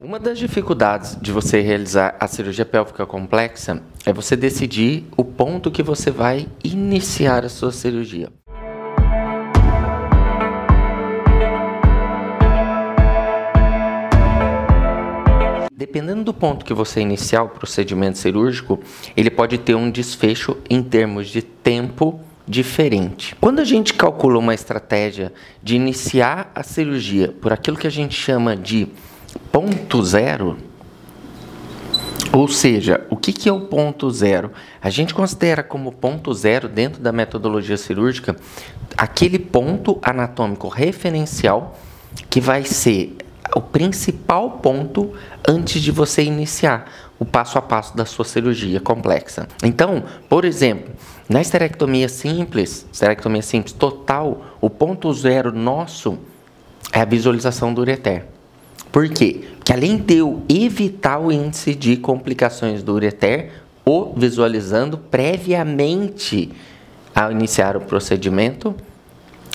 Uma das dificuldades de você realizar a cirurgia pélvica complexa é você decidir o ponto que você vai iniciar a sua cirurgia. Dependendo do ponto que você iniciar o procedimento cirúrgico, ele pode ter um desfecho em termos de tempo diferente. Quando a gente calcula uma estratégia de iniciar a cirurgia por aquilo que a gente chama de ponto zero, ou seja, o que, que é o ponto zero? A gente considera como ponto zero, dentro da metodologia cirúrgica, aquele ponto anatômico referencial que vai ser o principal ponto antes de você iniciar o passo a passo da sua cirurgia complexa. Então, por exemplo, na esterectomia simples, esterectomia simples total, o ponto zero nosso é a visualização do ureter. Por quê? Porque além de eu evitar o índice de complicações do ureter, o visualizando previamente ao iniciar o procedimento,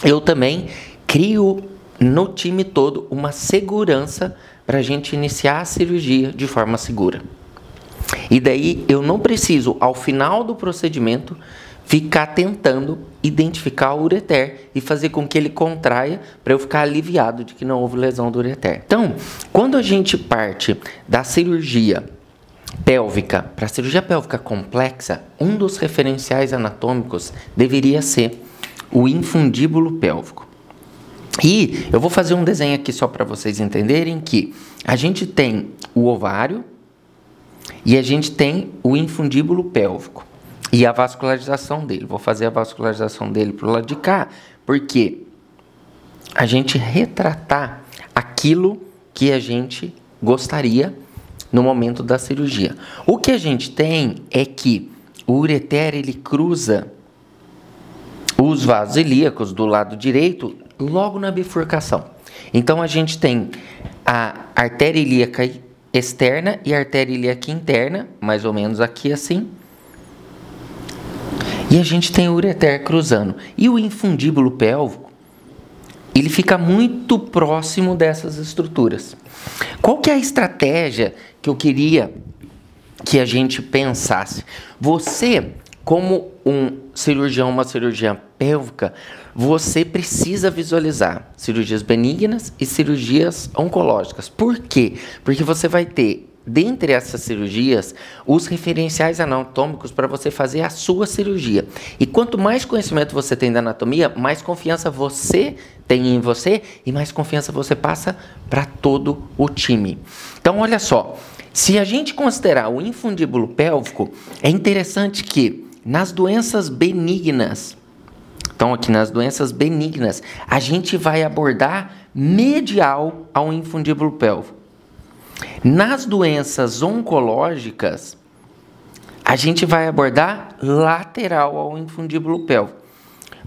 eu também crio no time todo uma segurança para a gente iniciar a cirurgia de forma segura. E daí eu não preciso, ao final do procedimento, ficar tentando identificar o ureter e fazer com que ele contraia para eu ficar aliviado de que não houve lesão do ureter. Então, quando a gente parte da cirurgia pélvica para cirurgia pélvica complexa, um dos referenciais anatômicos deveria ser o infundíbulo pélvico. E eu vou fazer um desenho aqui só para vocês entenderem que a gente tem o ovário e a gente tem o infundíbulo pélvico e a vascularização dele. Vou fazer a vascularização dele para o lado de cá, porque a gente retratar aquilo que a gente gostaria no momento da cirurgia. O que a gente tem é que o ureter ele cruza os vasos ilíacos do lado direito logo na bifurcação. Então a gente tem a artéria ilíaca externa e a artéria ilíaca interna, mais ou menos aqui assim. E a gente tem o ureter cruzando. E o infundíbulo pélvico, ele fica muito próximo dessas estruturas. Qual que é a estratégia que eu queria que a gente pensasse? Você, como um cirurgião, uma cirurgiã pélvica, você precisa visualizar cirurgias benignas e cirurgias oncológicas. Por quê? Porque você vai ter dentre essas cirurgias, os referenciais anatômicos para você fazer a sua cirurgia. E quanto mais conhecimento você tem da anatomia, mais confiança você tem em você e mais confiança você passa para todo o time. Então, olha só, se a gente considerar o infundíbulo pélvico, é interessante que nas doenças benignas, então aqui nas doenças benignas, a gente vai abordar medial ao infundíbulo pélvico. Nas doenças oncológicas, a gente vai abordar lateral ao infundíbulo pélvico.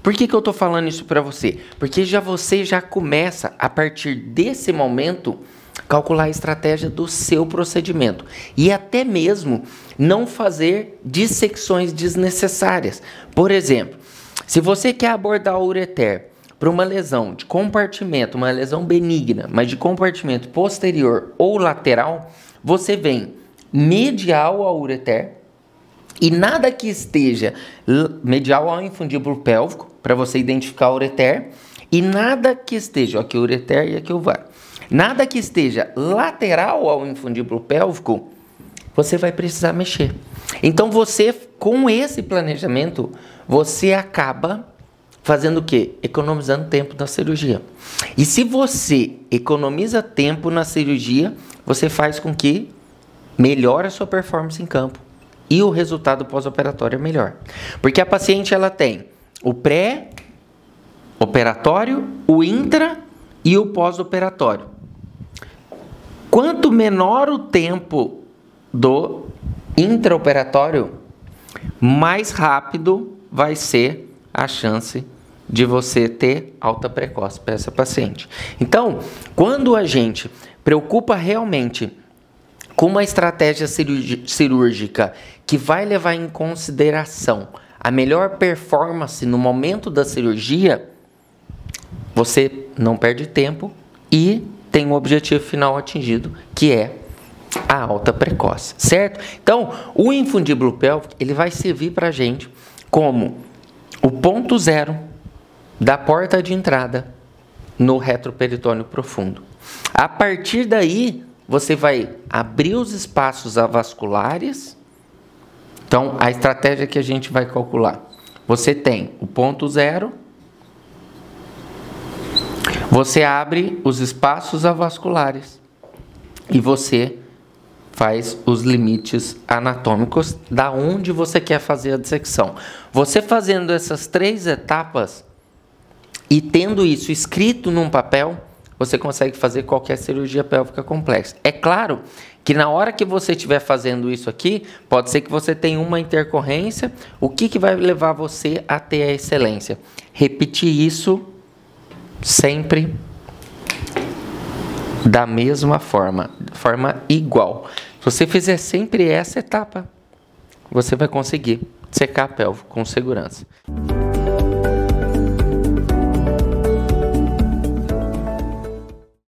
Por que, que eu estou falando isso para você? Porque já você já começa, a partir desse momento, calcular a estratégia do seu procedimento. E até mesmo não fazer dissecções desnecessárias. Por exemplo, se você quer abordar o ureter para uma lesão de compartimento, uma lesão benigna, mas de compartimento posterior ou lateral, você vem medial ao ureter e nada que esteja medial ao infundíbulo pélvico, para você identificar o ureter, e nada que esteja, aqui o ureter e aqui o var, nada que esteja lateral ao infundíbulo pélvico, você vai precisar mexer. Então você, com esse planejamento, você acaba fazendo o quê? Economizando tempo na cirurgia. E se você economiza tempo na cirurgia, você faz com que melhore a sua performance em campo e o resultado pós-operatório é melhor. Porque a paciente ela tem o pré-operatório, o intra e o pós-operatório. Quanto menor o tempo do intraoperatório, mais rápido vai ser a chance de você ter alta precoce para essa paciente. Então, quando a gente preocupa realmente com uma estratégia cirúrgica que vai levar em consideração a melhor performance no momento da cirurgia, você não perde tempo e tem o objetivo final atingido, que é a alta precoce, certo? Então, o infundíbulo pélvico, ele vai servir para a gente como o ponto zero da porta de entrada no retroperitônio profundo. A partir daí, você vai abrir os espaços avasculares. Então, a estratégia que a gente vai calcular. Você tem o ponto zero, você abre os espaços avasculares e você faz os limites anatômicos da onde você quer fazer a dissecção. Você fazendo essas três etapas e tendo isso escrito num papel, você consegue fazer qualquer cirurgia pélvica complexa. É claro que na hora que você estiver fazendo isso aqui, pode ser que você tenha uma intercorrência. O que, que vai levar você a ter a excelência? Repetir isso sempre da mesma forma, forma igual. Se você fizer sempre essa etapa, você vai conseguir secar a pelve com segurança.